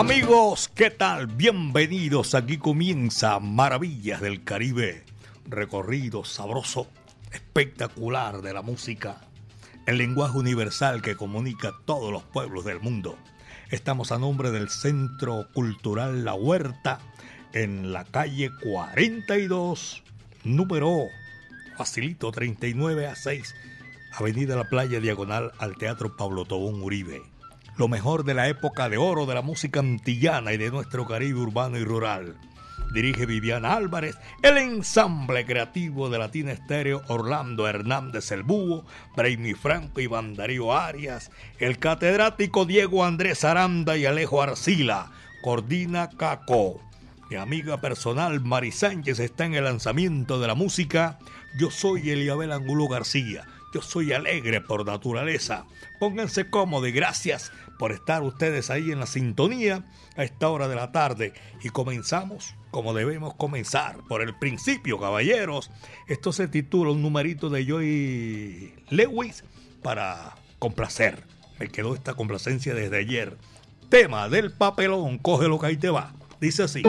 Amigos, ¿qué tal? Bienvenidos. Aquí comienza Maravillas del Caribe. Recorrido sabroso, espectacular de la música. El lenguaje universal que comunica todos los pueblos del mundo. Estamos a nombre del Centro Cultural La Huerta en la calle 42, número facilito 39 a 6, Avenida La Playa Diagonal al Teatro Pablo Tobón Uribe lo mejor de la época de oro de la música antillana y de nuestro Caribe urbano y rural. Dirige Viviana Álvarez, el ensamble creativo de Latina Estéreo Orlando Hernández el Búho, Brainy Franco y Bandarío Arias, el catedrático Diego Andrés Aranda y Alejo Arcila, coordina Caco. Mi amiga personal Mari Sánchez está en el lanzamiento de la música. Yo soy Eliabel Angulo García. Yo soy alegre por naturaleza. Pónganse cómodos y gracias por estar ustedes ahí en la sintonía a esta hora de la tarde. Y comenzamos como debemos comenzar, por el principio, caballeros. Esto se titula un numerito de Joy Lewis para complacer. Me quedó esta complacencia desde ayer. Tema del papelón, cógelo que ahí te va. Dice así.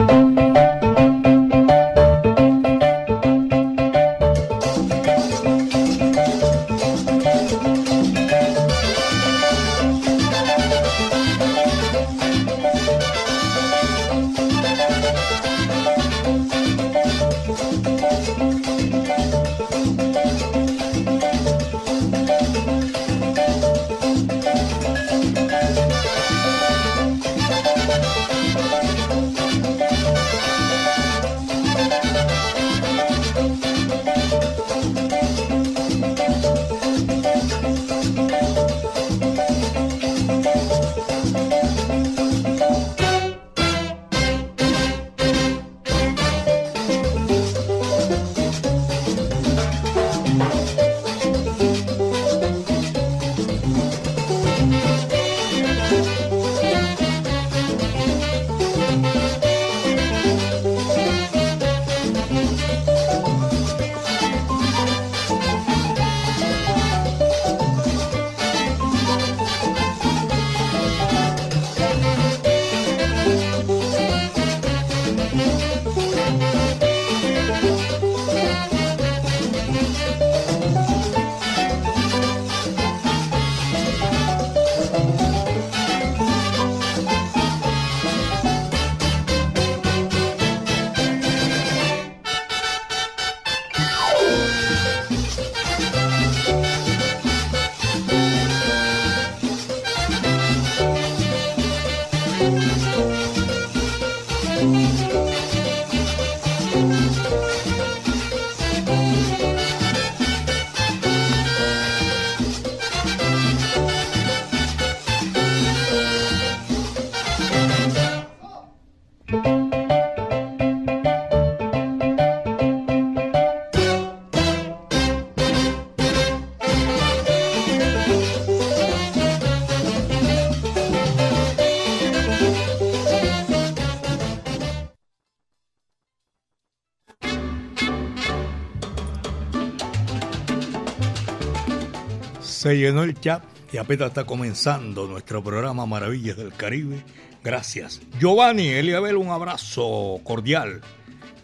Llenó el chat y apenas está comenzando nuestro programa Maravillas del Caribe. Gracias. Giovanni, Eliabel, un abrazo cordial.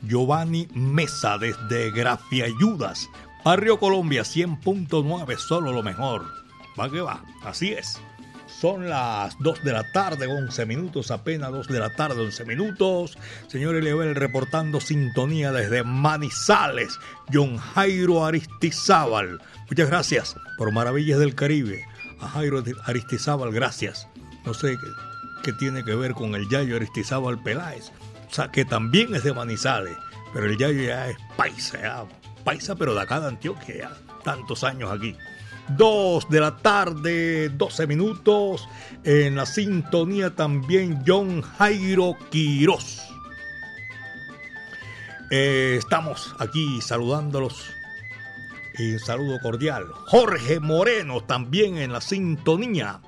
Giovanni Mesa desde Grafiayudas, Barrio Colombia 100.9, solo lo mejor. Va que va, así es. Son las 2 de la tarde, 11 minutos, apenas 2 de la tarde, 11 minutos. Señor Eliabel reportando sintonía desde Manizales, John Jairo Aristizábal. Muchas gracias por Maravillas del Caribe. A Jairo Aristizábal, gracias. No sé qué, tiene que ver con el Yayo Aristizábal Peláez. O sea, que también es de Manizales, pero el Yayo ya es paisa, paisa, pero de acá de Antioquia, tantos años aquí. 2 de la tarde, 12 minutos. En la sintonía también John Jairo Quirós. Eh, estamos aquí saludándolos. Y un saludo cordial. Jorge Moreno también en la sintonía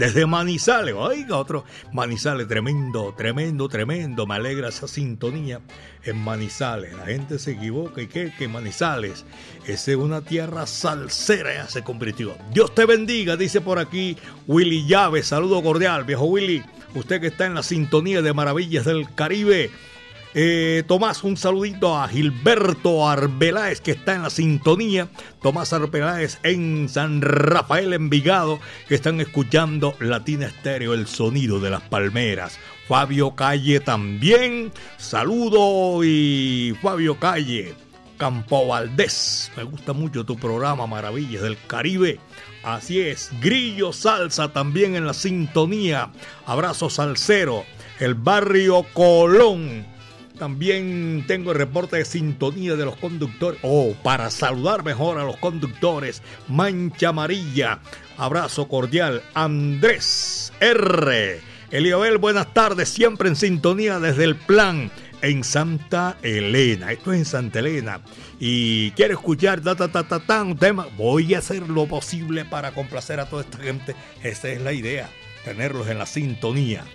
desde Manizales. Oiga, otro Manizales, tremendo, tremendo, tremendo. Me alegra esa sintonía en Manizales. La gente se equivoca y qué, que Manizales es una tierra salsera, ya se convirtió. Dios te bendiga, dice por aquí Willy Llave. Saludo cordial, viejo Willy. Usted que está en la sintonía de Maravillas del Caribe. Eh, Tomás, un saludito a Gilberto Arbeláez que está en la sintonía. Tomás Arbeláez en San Rafael Envigado que están escuchando Latina Estéreo, el sonido de las palmeras. Fabio Calle también. Saludo y Fabio Calle. Campo Valdés. Me gusta mucho tu programa Maravillas del Caribe. Así es. Grillo Salsa también en la sintonía. Abrazo salsero. El barrio Colón también tengo el reporte de sintonía de los conductores. Oh, para saludar mejor a los conductores, Mancha Amarilla. Abrazo cordial. Andrés R. Eliabel, buenas tardes. Siempre en sintonía desde el plan en Santa Elena. Esto es en Santa Elena. Y quiero escuchar ta, ta, ta, ta, ta, un tema. Voy a hacer lo posible para complacer a toda esta gente. Esa es la idea. Tenerlos en la sintonía.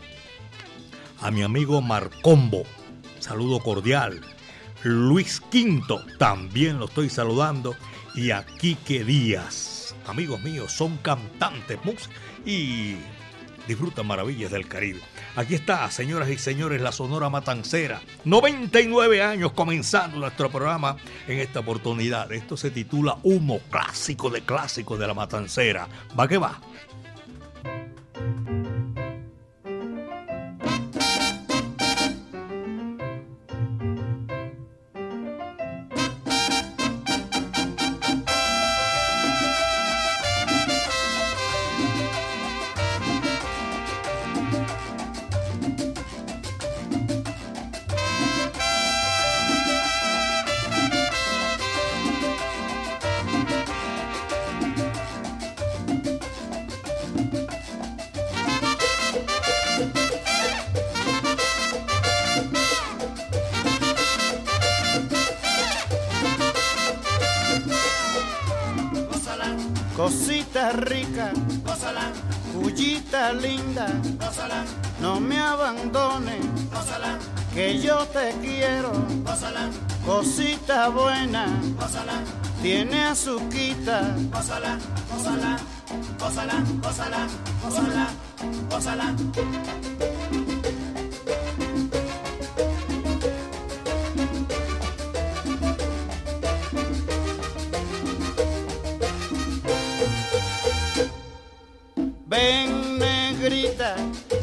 A mi amigo Marcombo saludo cordial. Luis Quinto, también lo estoy saludando. Y a Quique Díaz. Amigos míos, son cantantes, músicos y disfrutan maravillas del Caribe. Aquí está, señoras y señores, la Sonora Matancera. 99 años comenzando nuestro programa en esta oportunidad. Esto se titula Humo, clásico de clásicos de la Matancera. Va que va. Tiene azuquita,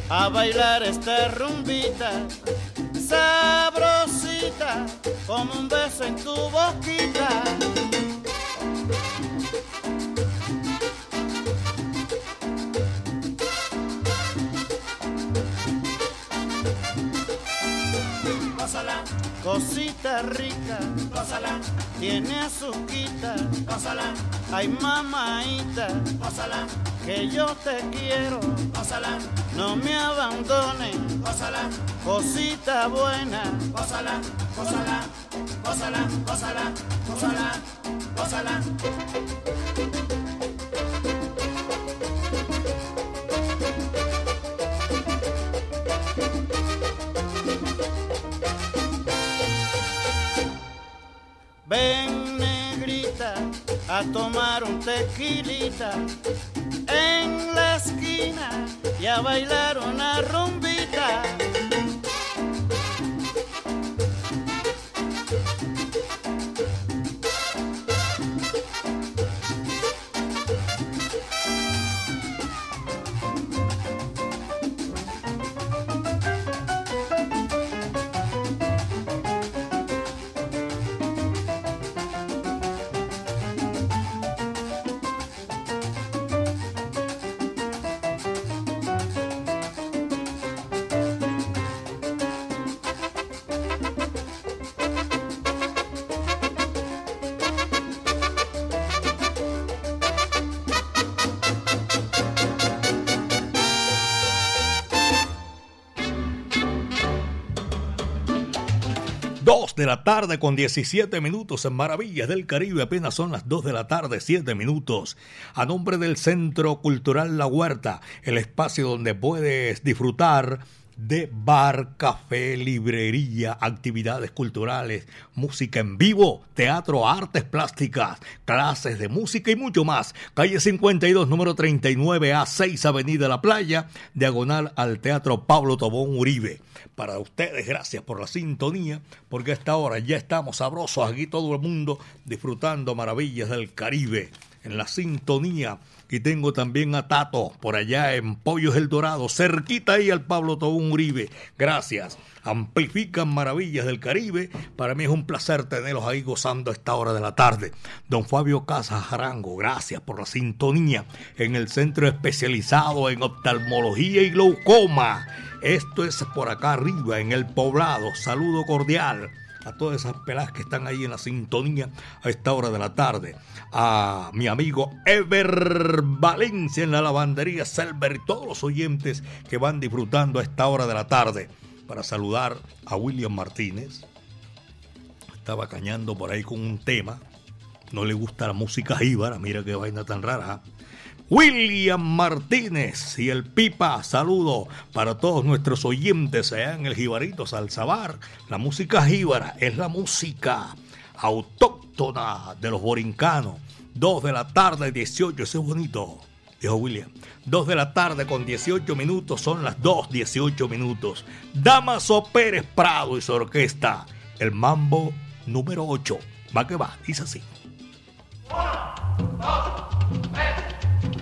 a bailar esta rumbita. Sabrosita como un beso en tu cosita rica, Gózala. tiene azuquita, Gózala. ay mamaita, Gózala. que yo te quiero, Gózala. No me abandones, gózala, cosita buena, gózala, gózala, gózala, gózala, gózala, gózala. Ven negrita a tomar un tequilita en la esquina y a bailar una rumbita. De la tarde con 17 minutos en Maravillas del Caribe. Apenas son las 2 de la tarde, 7 minutos. A nombre del Centro Cultural La Huerta, el espacio donde puedes disfrutar de bar, café, librería, actividades culturales, música en vivo, teatro, artes plásticas, clases de música y mucho más. Calle 52, número 39 A, 6 Avenida La Playa, diagonal al Teatro Pablo Tobón Uribe. Para ustedes, gracias por la sintonía, porque a esta hora ya estamos sabrosos aquí todo el mundo disfrutando maravillas del Caribe en la sintonía y tengo también a Tato por allá en Pollos El Dorado, cerquita ahí al Pablo Tobón Uribe. Gracias. Amplifican maravillas del Caribe. Para mí es un placer tenerlos ahí gozando a esta hora de la tarde. Don Fabio Casas Jarango, gracias por la sintonía en el centro especializado en oftalmología y glaucoma. Esto es por acá arriba, en el poblado. Saludo cordial a todas esas pelas que están ahí en la sintonía a esta hora de la tarde. A mi amigo Ever Valencia en la lavandería Selber y todos los oyentes que van disfrutando a esta hora de la tarde. Para saludar a William Martínez. Estaba cañando por ahí con un tema. No le gusta la música jíbara, mira qué vaina tan rara. William Martínez y el Pipa, saludo para todos nuestros oyentes en el Jibarito Salzabar. La música jíbara es la música autóctona de los borincanos. Dos de la tarde, 18, ese es bonito, dijo William. Dos de la tarde con 18 minutos, son las 2, 18 minutos. Damaso Pérez Prado y su orquesta, el mambo número 8. Va que va, dice así. Uno, dos, tres,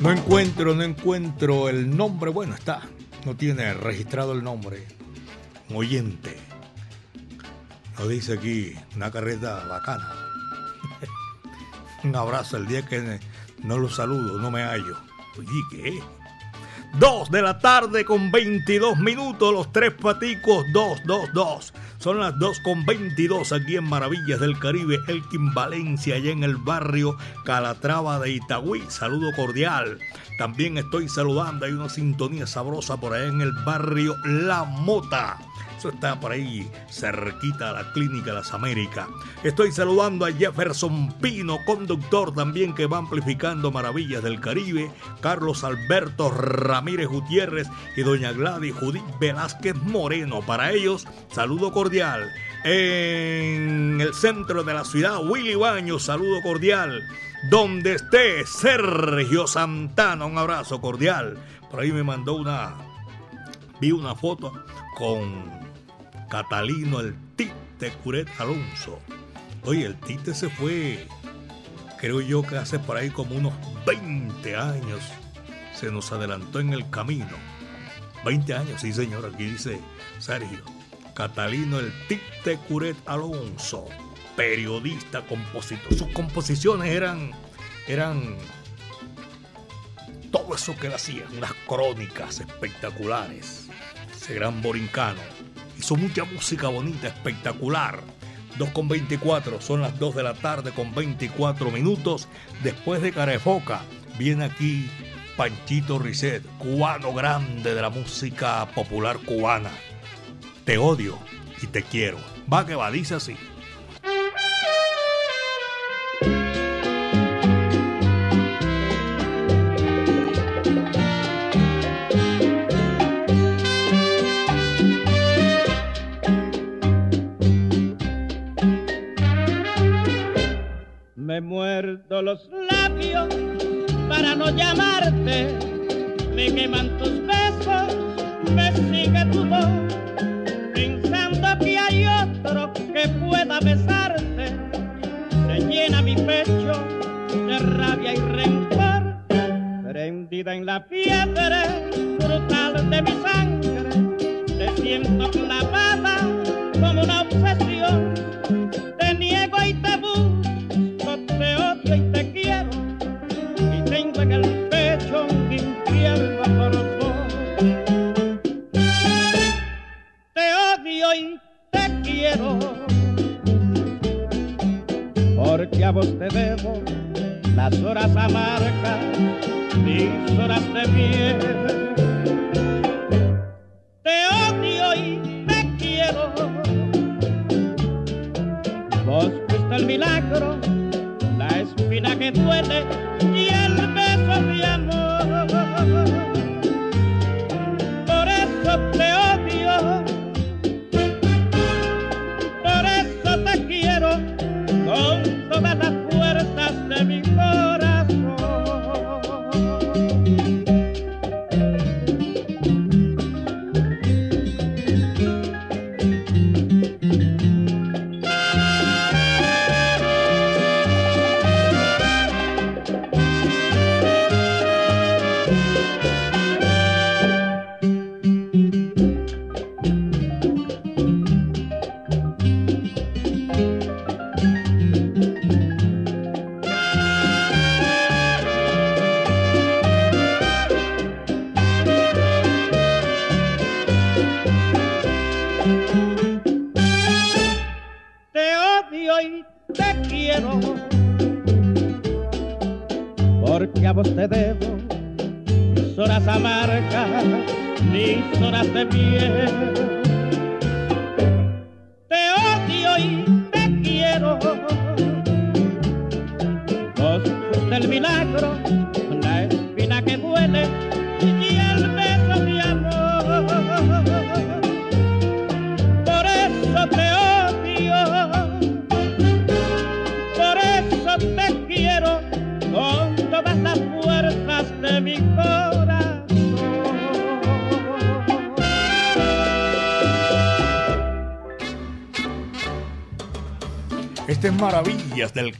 No encuentro, no encuentro el nombre. Bueno, está. No tiene registrado el nombre. Un oyente. Nos dice aquí una carreta bacana. Un abrazo el día que no lo saludo, no me hallo. Oye, ¿qué? Dos de la tarde con 22 minutos, los tres paticos, dos, dos, dos. Son las 2 con 22 aquí en Maravillas del Caribe, Elkin Valencia, allá en el barrio Calatrava de Itagüí. Saludo cordial. También estoy saludando, hay una sintonía sabrosa por allá en el barrio La Mota. Eso está por ahí, cerquita a la Clínica Las Américas. Estoy saludando a Jefferson Pino, conductor también que va amplificando Maravillas del Caribe. Carlos Alberto Ramírez Gutiérrez y doña Gladys Judith Velázquez Moreno. Para ellos, saludo cordial. En el centro de la ciudad, Willy Baños, saludo cordial. Donde esté Sergio Santana, un abrazo cordial. Por ahí me mandó una, vi una foto con Catalino el Tite Curet Alonso. Oye, el Tite se fue, creo yo que hace por ahí como unos 20 años. Se nos adelantó en el camino. 20 años, sí señor, aquí dice Sergio. Catalino el Tite Curet Alonso, periodista, compositor. Sus composiciones eran, eran todo eso que él hacía, unas crónicas espectaculares. Ese gran borincano Hizo mucha música bonita, espectacular. 2 con 24, son las 2 de la tarde con 24 minutos. Después de Carefoca, viene aquí Panchito Risset, cubano grande de la música popular cubana. Te odio y te quiero. Va que va, dice así.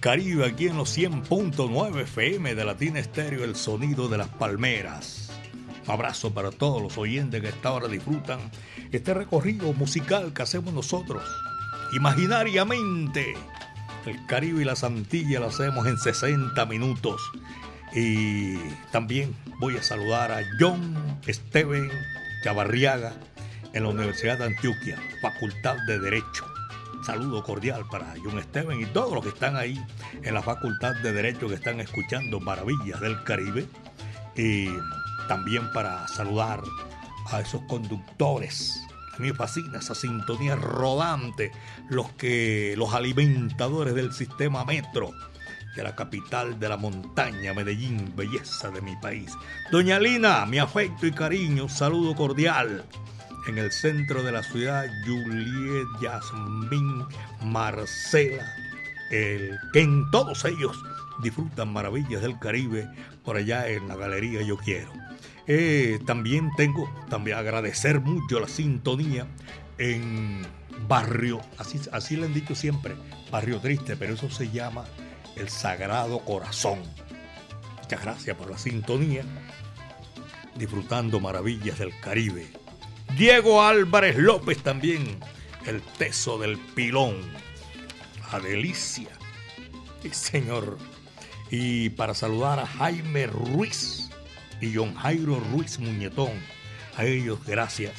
Caribe aquí en los 100.9 FM de Latina Estéreo, el sonido de las palmeras. Un abrazo para todos los oyentes que a esta hora disfrutan este recorrido musical que hacemos nosotros. Imaginariamente, el Caribe y la Santilla lo hacemos en 60 minutos. Y también voy a saludar a John Steven Chavarriaga en la Universidad de Antioquia, Facultad de Derecho saludo cordial para John Steven y todos los que están ahí en la Facultad de Derecho que están escuchando Maravillas del Caribe. Y también para saludar a esos conductores. A mí me fascina esa sintonía rodante, los que los alimentadores del sistema metro de la capital de la montaña, Medellín, belleza de mi país. Doña Lina, mi afecto y cariño, saludo cordial en el centro de la ciudad, Juliet, Yasmín, Marcela, el Ken, todos ellos disfrutan maravillas del Caribe por allá en la galería Yo Quiero. Eh, también tengo, también agradecer mucho la sintonía en Barrio, así, así le han dicho siempre, Barrio Triste, pero eso se llama el Sagrado Corazón. Muchas gracias por la sintonía, disfrutando maravillas del Caribe. Diego Álvarez López también, el teso del pilón. A delicia. Sí, señor. Y para saludar a Jaime Ruiz y John Jairo Ruiz Muñetón. A ellos, gracias.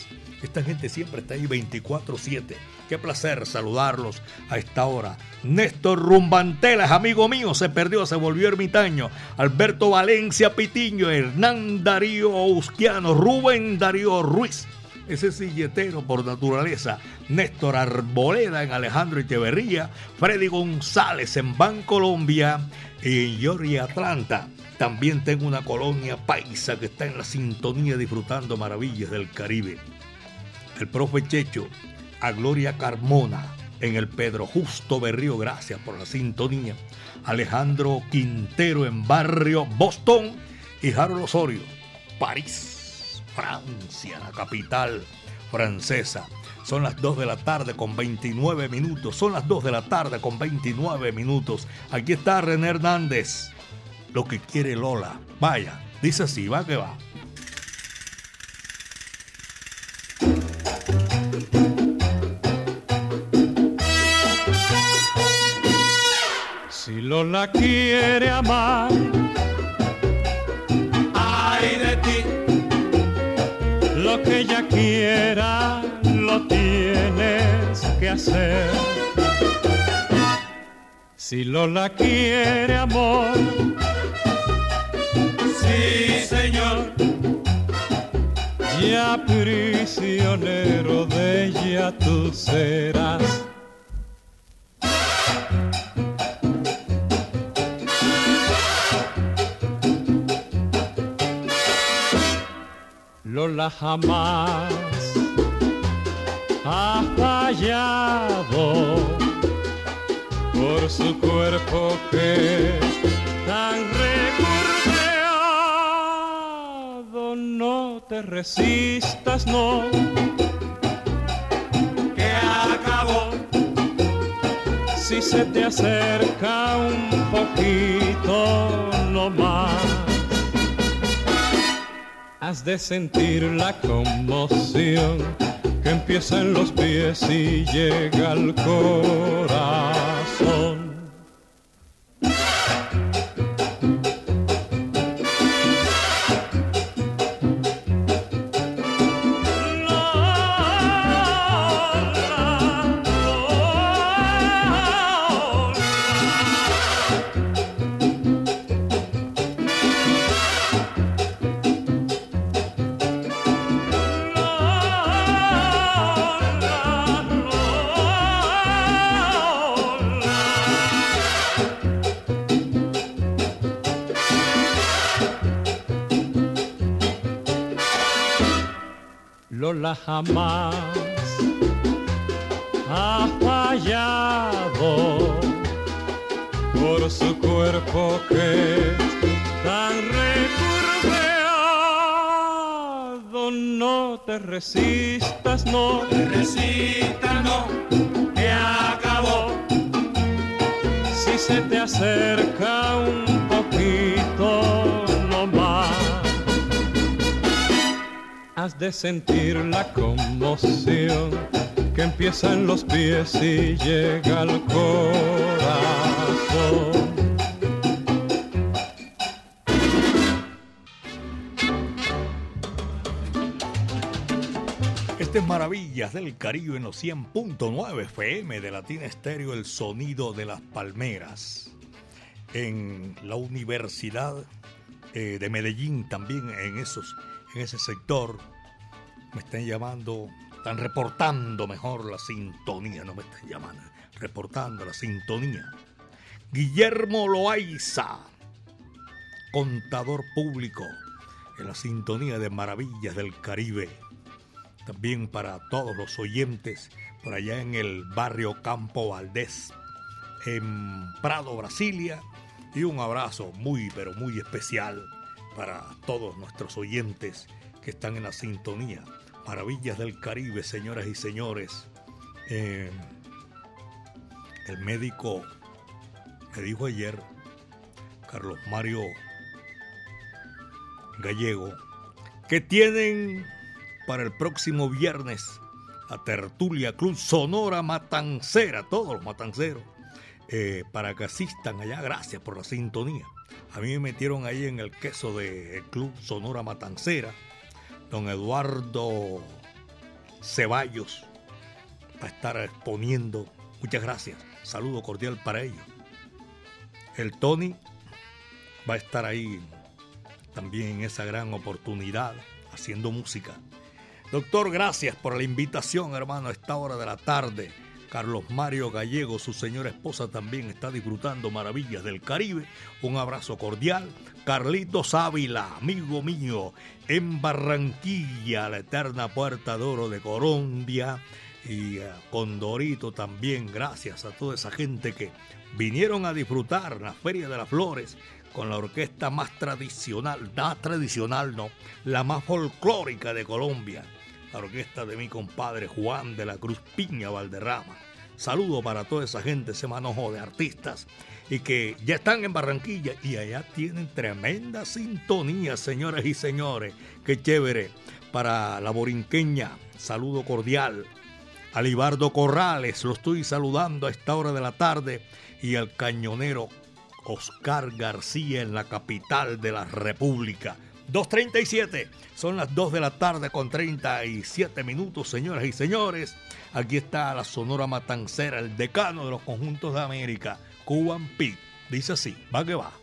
Esta gente siempre está ahí 24-7. Qué placer saludarlos a esta hora. Néstor Rumbantelas, amigo mío, se perdió, se volvió ermitaño. Alberto Valencia Pitiño, Hernán Darío Usquiano, Rubén Darío Ruiz ese silletero por naturaleza, Néstor Arboleda en Alejandro Echeverría, Freddy González en Bancolombia y en Georgia Atlanta. También tengo una colonia paisa que está en la sintonía disfrutando maravillas del Caribe. El profe Checho, a Gloria Carmona, en el Pedro Justo Berrío, gracias por la sintonía. Alejandro Quintero en Barrio Boston y Harold Osorio, París. Francia, la capital francesa. Son las 2 de la tarde con 29 minutos. Son las 2 de la tarde con 29 minutos. Aquí está René Hernández. Lo que quiere Lola. Vaya, dice así, va que va. Si Lola quiere amar lo tienes que hacer. Si Lola quiere amor, sí señor, ya prisionero de ella tú serás. Lola jamás ha fallado por su cuerpo que tan recurreado. No te resistas, no, que acabó. Si se te acerca un poquito, no más has de sentir la conmoción que empieza en los pies y llega al corazón. Jamás ha fallado por su cuerpo que tan recurveado. No te resistas, no te resistas, no, que acabó. se te acerca sentir la conmoción que empieza en los pies y llega al corazón. Este es Maravillas del Caribe en los 100.9 FM de Latina Estéreo, el sonido de las palmeras. En la Universidad eh, de Medellín, también en, esos, en ese sector, me están llamando, están reportando mejor la sintonía, no me están llamando, reportando la sintonía. Guillermo Loaiza, contador público, en la sintonía de Maravillas del Caribe también para todos los oyentes por allá en el barrio Campo Valdés, en Prado, Brasilia. Y un abrazo muy, pero muy especial para todos nuestros oyentes que están en la sintonía. Maravillas del Caribe, señoras y señores. Eh, el médico me dijo ayer, Carlos Mario Gallego, que tienen para el próximo viernes la tertulia Club Sonora Matancera, todos los matanceros, eh, para que asistan allá. Gracias por la sintonía. A mí me metieron ahí en el queso del Club Sonora Matancera, don Eduardo Ceballos, va a estar exponiendo. Muchas gracias. Saludo cordial para ellos. El Tony va a estar ahí también en esa gran oportunidad haciendo música. Doctor, gracias por la invitación, hermano, a esta hora de la tarde. Carlos Mario Gallego, su señora esposa, también está disfrutando maravillas del Caribe. Un abrazo cordial. Carlitos Ávila, amigo mío, en Barranquilla, la eterna puerta de oro de Colombia. Y a Condorito también, gracias a toda esa gente que vinieron a disfrutar la Feria de las Flores con la orquesta más tradicional, más tradicional no, la más folclórica de Colombia la orquesta de mi compadre Juan de la Cruz Piña Valderrama. Saludo para toda esa gente, ese manojo de artistas y que ya están en Barranquilla y allá tienen tremenda sintonía, señoras y señores. Qué chévere. Para la borinqueña, saludo cordial. A Libardo Corrales, lo estoy saludando a esta hora de la tarde. Y al cañonero Oscar García en la capital de la República. 2.37. Son las 2 de la tarde con 37 minutos, señoras y señores. Aquí está la Sonora Matancera, el decano de los conjuntos de América, Cuban Pete. Dice así, va que va.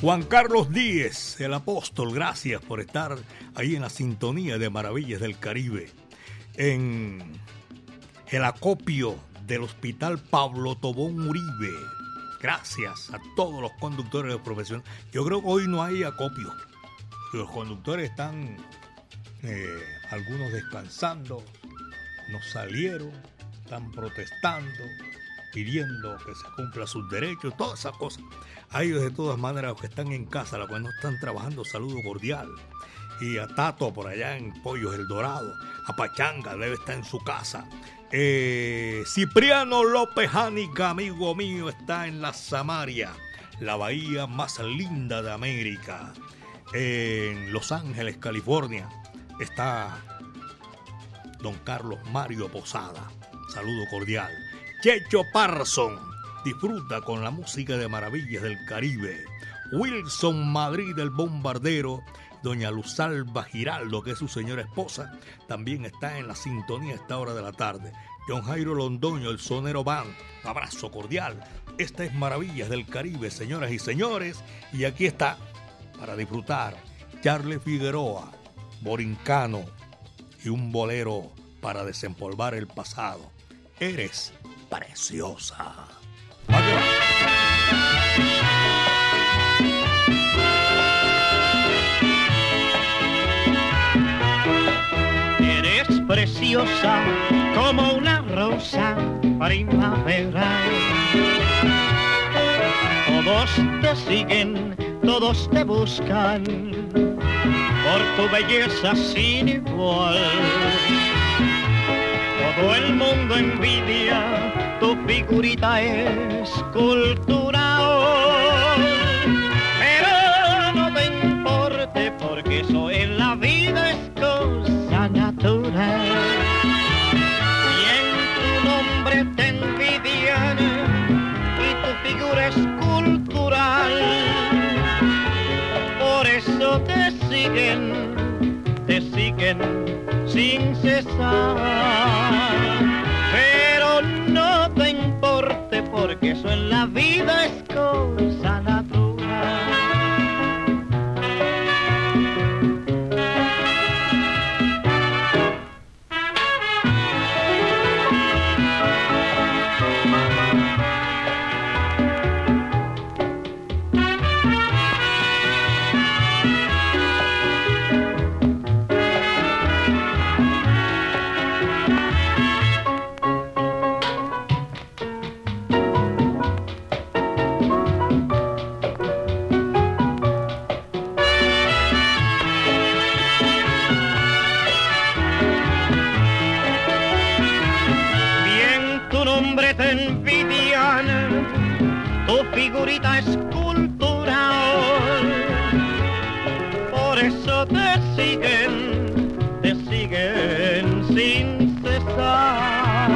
Juan Carlos Díez, el apóstol, gracias por estar ahí en la sintonía de Maravillas del Caribe. En el acopio del Hospital Pablo Tobón Uribe. Gracias a todos los conductores de profesión. Yo creo que hoy no hay acopio. Los conductores están eh, algunos descansando, no salieron, están protestando, pidiendo que se cumpla sus derechos, todas esas cosas. A de todas maneras, los que están en casa, los que no están trabajando, saludo cordial. Y a Tato por allá en Pollos El Dorado, a Pachanga, debe estar en su casa. Eh, Cipriano López Jánica, amigo mío, está en la Samaria, la bahía más linda de América. En Los Ángeles, California, está don Carlos Mario Posada. Saludo cordial. Checho Parson disfruta con la música de Maravillas del Caribe. Wilson Madrid, el bombardero. Doña Luzalba Giraldo, que es su señora esposa, también está en la sintonía a esta hora de la tarde. John Jairo Londoño, el sonero van. Abrazo cordial. Esta es Maravillas del Caribe, señoras y señores. Y aquí está, para disfrutar, Charlie Figueroa, Borincano y un bolero para desempolvar el pasado. Eres preciosa. Eres preciosa como una rosa primavera. Todos te siguen, todos te buscan por tu belleza sin igual. Todo el mundo envidia tu figurita escultural. Pero eso en la vida eso te siguen, te siguen sin cesar.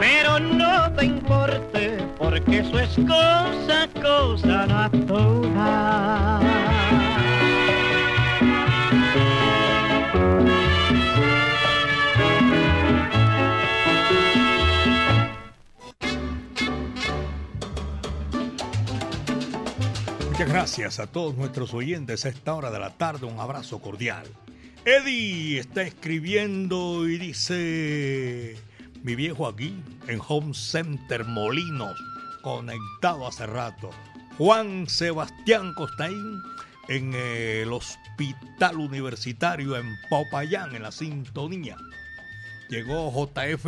Pero no te importe, porque eso es cosa, cosa natural. Gracias a todos nuestros oyentes a esta hora de la tarde. Un abrazo cordial. Eddie está escribiendo y dice, mi viejo aquí en Home Center Molinos, conectado hace rato. Juan Sebastián Costaín en el Hospital Universitario en Popayán, en la sintonía. Llegó JF,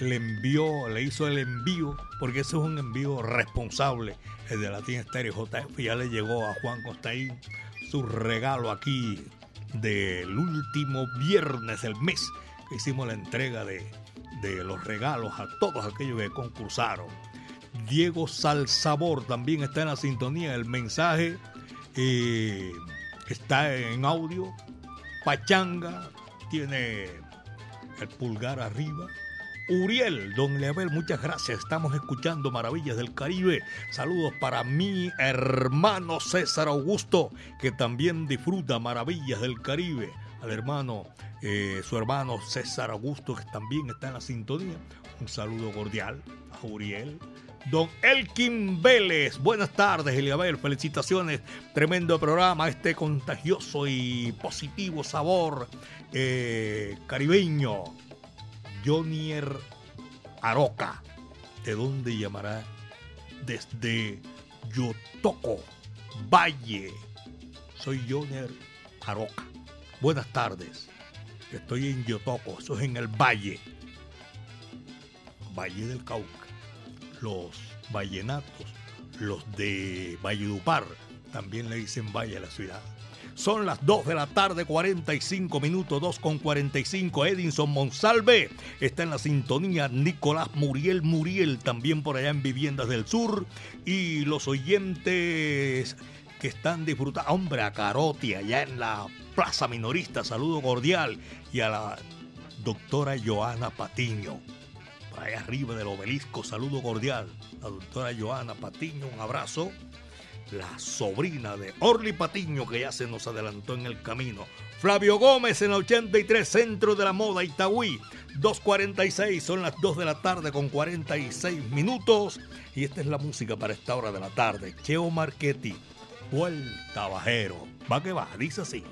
le envió, le hizo el envío, porque ese es un envío responsable, el de Latin Stereo JF. Ya le llegó a Juan Costaín su regalo aquí del último viernes del mes, que hicimos la entrega de, de los regalos a todos aquellos que concursaron. Diego Salsabor también está en la sintonía. El mensaje eh, está en audio. Pachanga tiene el pulgar arriba. Uriel, don Leabel, muchas gracias. Estamos escuchando Maravillas del Caribe. Saludos para mi hermano César Augusto, que también disfruta Maravillas del Caribe. Al hermano, eh, su hermano César Augusto, que también está en la sintonía. Un saludo cordial a Uriel, Don Elkin Vélez. Buenas tardes, Eliabel. Felicitaciones. Tremendo programa. Este contagioso y positivo sabor eh, caribeño. Jonier Aroca. ¿De dónde llamará? Desde Yotoco, Valle. Soy Jonier Aroca. Buenas tardes. Estoy en Yotoco, es en el Valle. Valle del Cauca. Los vallenatos, los de Valledupar, también le dicen Valle a la ciudad. Son las 2 de la tarde, 45 minutos, 2 con 45. Edinson Monsalve está en la sintonía. Nicolás Muriel Muriel también por allá en Viviendas del Sur. Y los oyentes que están disfrutando. Hombre, a Caroti allá en la Plaza Minorista. Saludo cordial. Y a la doctora Joana Patiño. Allá arriba del obelisco. Saludo cordial. La doctora Joana Patiño. Un abrazo la sobrina de Orly Patiño, que ya se nos adelantó en el camino. Flavio Gómez en 83, Centro de la Moda, Itagüí. 2.46, son las 2 de la tarde con 46 minutos. Y esta es la música para esta hora de la tarde. Cheo Marchetti, Vuelta Bajero. Va que va, dice así.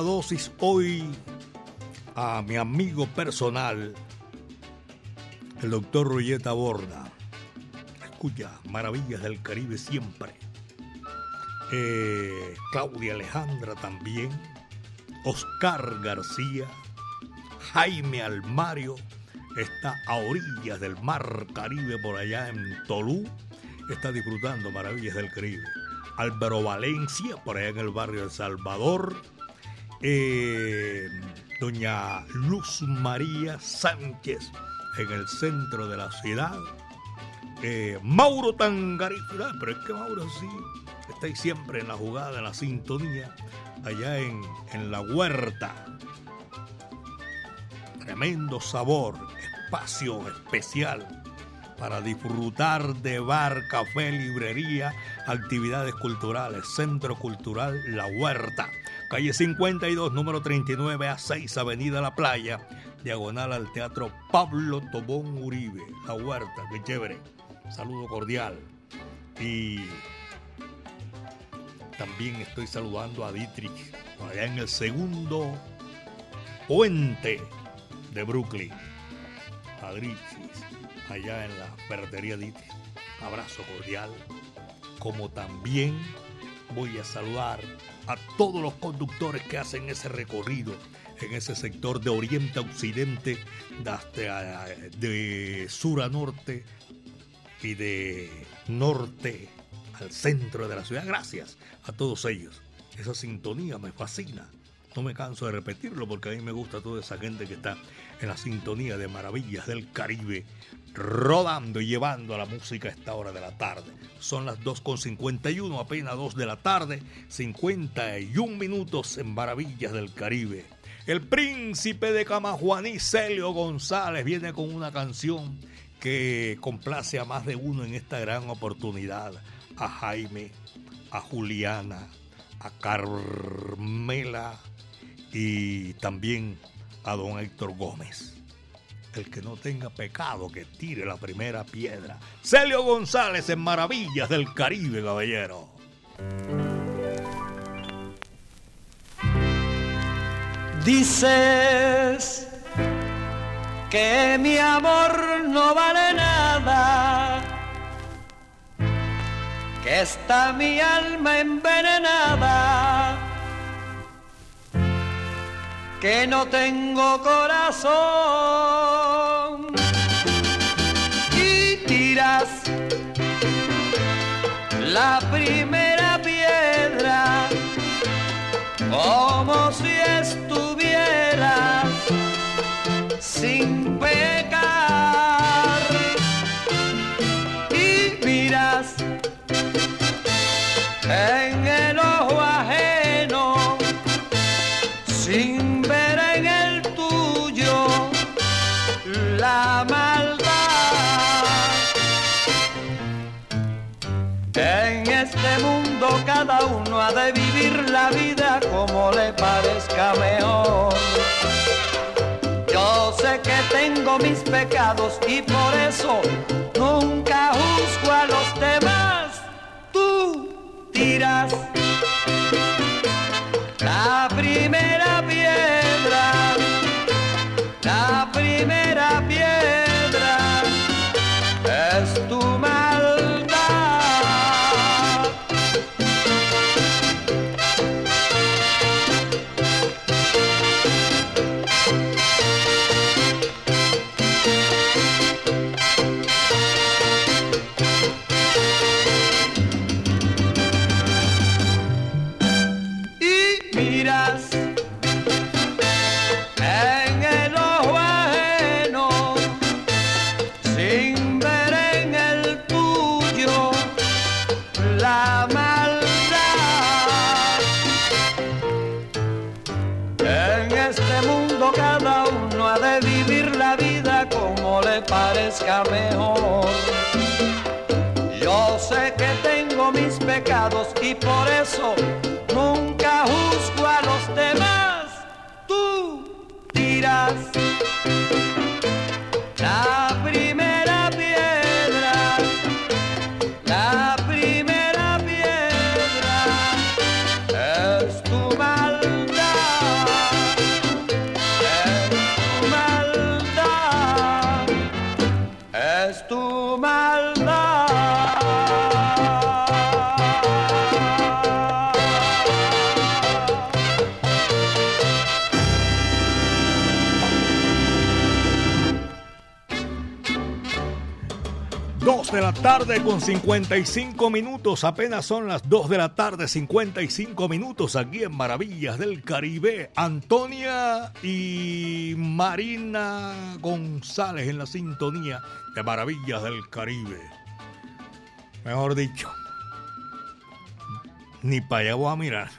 Dosis hoy a mi amigo personal, el doctor Royeta Borda. Escucha, Maravillas del Caribe siempre. Eh, Claudia Alejandra también. Oscar García. Jaime Almario. Está a orillas del mar Caribe por allá en Tolú. Está disfrutando Maravillas del Caribe. Álvaro Valencia, por allá en el barrio El Salvador. Eh, doña Luz María Sánchez en el centro de la ciudad. Eh, Mauro Tangarita, pero es que Mauro sí, está ahí siempre en la jugada, en la sintonía, allá en, en la huerta. Tremendo sabor, espacio especial para disfrutar de bar, café, librería, actividades culturales, Centro Cultural La Huerta. Calle 52, número 39 a 6, Avenida La Playa, diagonal al Teatro Pablo Tobón Uribe, La Huerta, qué chévere. Saludo cordial. Y también estoy saludando a Dietrich, allá en el segundo puente de Brooklyn. A allá en la ferretería Dietrich. Abrazo cordial. Como también voy a saludar a todos los conductores que hacen ese recorrido en ese sector de oriente a occidente, de, de sur a norte y de norte al centro de la ciudad. Gracias a todos ellos. Esa sintonía me fascina. No me canso de repetirlo porque a mí me gusta toda esa gente que está en la sintonía de Maravillas del Caribe, rodando y llevando a la música a esta hora de la tarde. Son las 2.51, apenas 2 de la tarde, 51 minutos en Maravillas del Caribe. El príncipe de Camajuaní, Celio González, viene con una canción que complace a más de uno en esta gran oportunidad. A Jaime, a Juliana, a Carmela y también a don Héctor Gómez. El que no tenga pecado que tire la primera piedra. Celio González en Maravillas del Caribe, caballero. Dices que mi amor no vale nada, que está mi alma envenenada, que no tengo corazón. Y tiras la primera piedra como si sin pecar. Y miras en el ojo ajeno sin maldad. En este mundo cada uno ha de vivir la vida como le parezca mejor sé que tengo mis pecados y por eso nunca juzgo a los demás. Tú tiras la primera piedra, con 55 minutos. Apenas son las 2 de la tarde, 55 minutos aquí en Maravillas del Caribe. Antonia y Marina González en la sintonía de Maravillas del Caribe. Mejor dicho, ni para allá voy a mirar.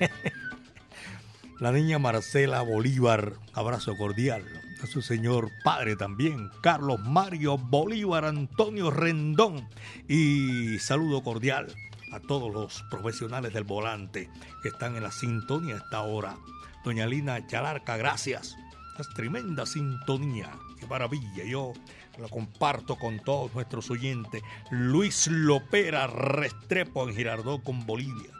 la niña Marcela Bolívar, abrazo cordial a su señor padre también, Carlos Mario Bolívar Antonio Rendón. Y saludo cordial a todos los profesionales del volante que están en la sintonía a esta hora. Doña Lina Chalarca, gracias. Es tremenda sintonía. Qué maravilla. Yo la comparto con todos nuestros oyentes. Luis Lopera Restrepo en Girardot con Bolivia.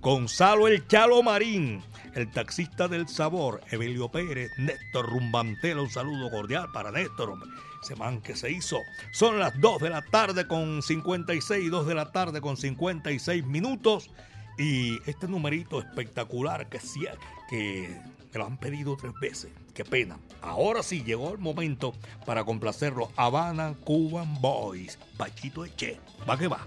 Gonzalo El Chalo Marín el taxista del sabor, Evelio Pérez, Néstor Rumbantela, un saludo cordial para Néstor, ese man que se hizo. Son las 2 de la tarde con 56, 2 de la tarde con 56 minutos. Y este numerito espectacular que, que me lo han pedido tres veces. Qué pena. Ahora sí llegó el momento para complacerlo. Habana Cuban Boys. Pachito Eche. Va que va.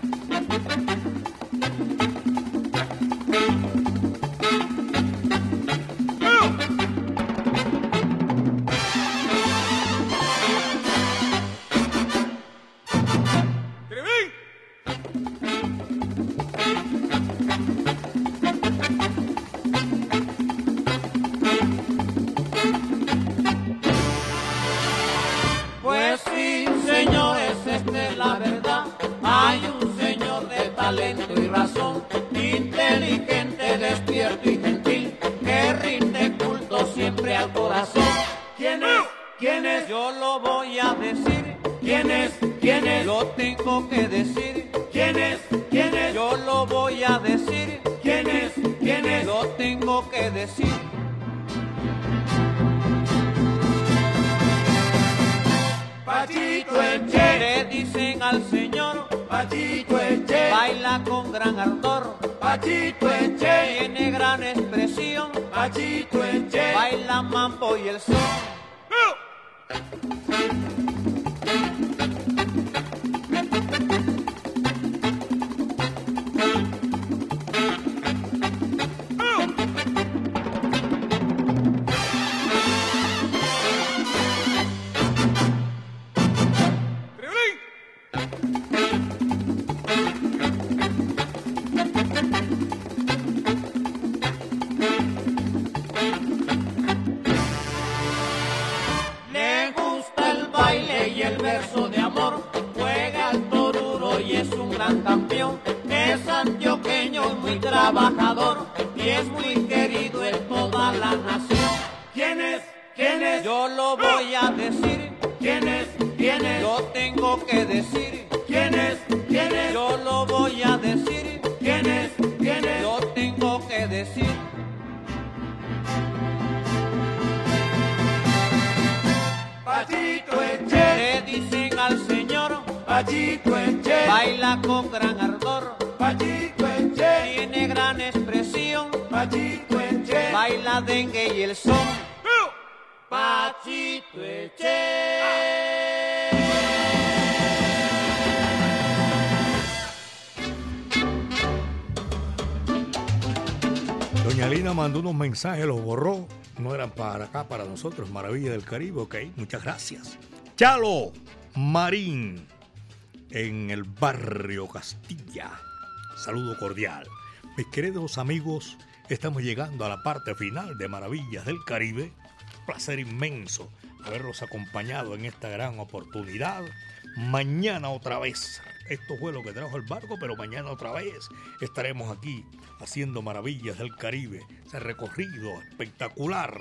voy a decir. ¿Quién es? ¿Quién es? Lo tengo que decir. ¿Quién es? ¿Quién es? Yo lo voy a decir. ¿Quién es? ¿Quién es? Lo tengo que decir. Pachito Eche. Le dicen al señor. Pachito Eche. Baila con gran ardor. Pachito Eche. Tiene gran expresión. Pachito Eche. Baila mambo y el son. thank you trabajador y es muy querido en toda la nación. ¿Quién es? Yo lo voy a decir. ¿Quién es? Yo tengo que decir. ¿Quién es? Yo lo voy a decir. ¿Quién es? Yo tengo que decir. Pachito Eche. Le dicen al señor. Pachito Eche. Baila con gran ardor. Pachito mensaje los borró. No eran para acá, para nosotros. Maravilla del Caribe, ok. Muchas gracias. Chalo Marín, en el barrio Castilla. Saludo cordial. Mis queridos amigos, estamos llegando a la parte final de Maravillas del Caribe. Placer inmenso haberlos acompañado en esta gran oportunidad. Mañana otra vez. Esto fue lo que trajo el barco, pero mañana otra vez estaremos aquí haciendo maravillas del Caribe, ese recorrido espectacular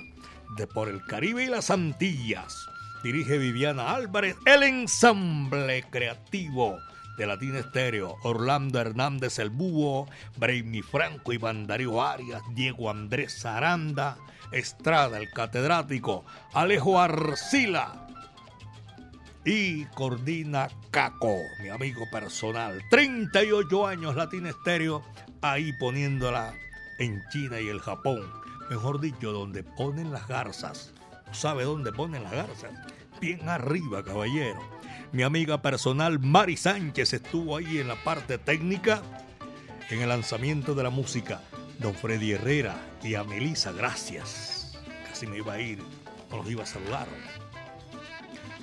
de por el Caribe y las Antillas. Dirige Viviana Álvarez, el ensamble creativo de Latina Estéreo, Orlando Hernández el Búho, Brainy Franco, y Darío Arias, Diego Andrés Aranda, Estrada el catedrático, Alejo Arcila y coordina Caco, mi amigo personal. 38 años Latina Estéreo ahí poniéndola en China y el Japón, mejor dicho, donde ponen las garzas, sabe dónde ponen la garza. Bien arriba, caballero. Mi amiga personal Mari Sánchez estuvo ahí en la parte técnica, en el lanzamiento de la música. Don Freddy Herrera y a Melissa, gracias. Casi me iba a ir, no los iba a saludar.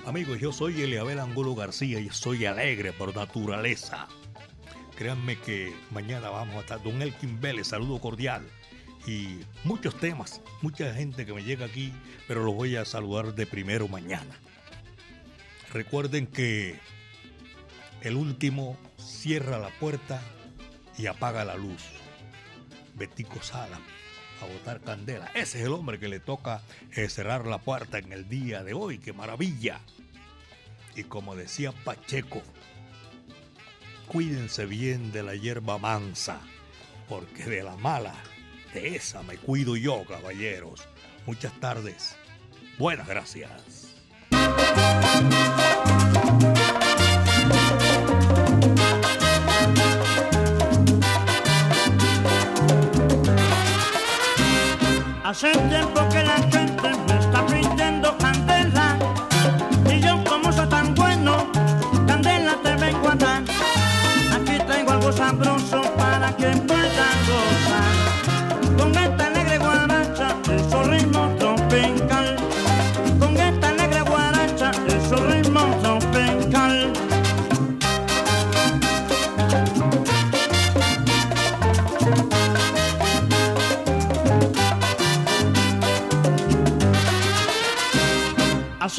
Amigos, yo soy Eliabel Angulo García y soy alegre por naturaleza. Créanme que mañana vamos a estar. Don Elkin Vélez, saludo cordial. Y muchos temas, mucha gente que me llega aquí, pero los voy a saludar de primero mañana. Recuerden que el último cierra la puerta y apaga la luz. Betico Sala a botar candela. Ese es el hombre que le toca eh, cerrar la puerta en el día de hoy. ¡Qué maravilla! Y como decía Pacheco, cuídense bien de la hierba mansa, porque de la mala, de esa me cuido yo, caballeros. Muchas tardes. Buenas gracias. Hace tiempo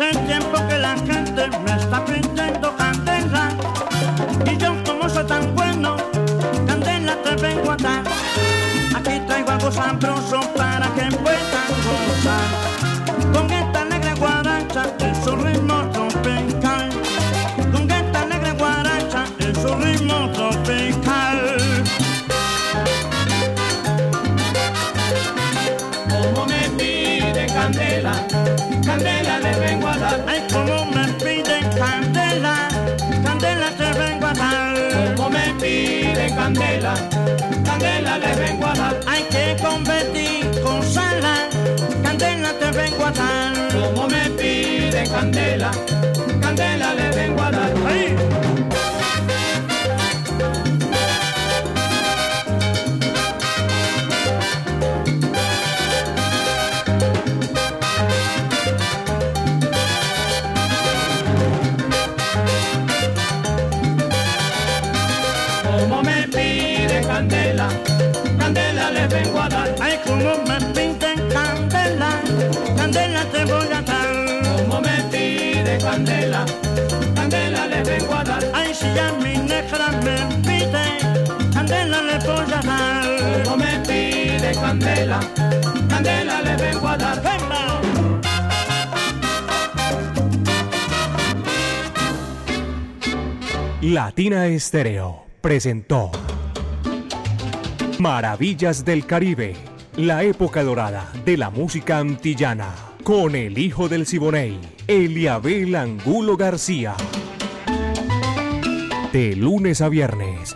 Hace tiempo que la gente me está pidiendo candela y yo como soy tan bueno, candela te vengo a dar. Aquí traigo algo sabroso para Ay, como me piden candela, candela te vengo a dar. Como me pide candela, candela le vengo a dar. Hay que competir con sala, candela te vengo a dar. Como me pide candela, candela le vengo a dar. ¡Ay! Candela, candela vengo a dar. Latina Estéreo presentó Maravillas del Caribe, la época dorada de la música antillana, con el hijo del Siboney, Eliabel Angulo García. De lunes a viernes,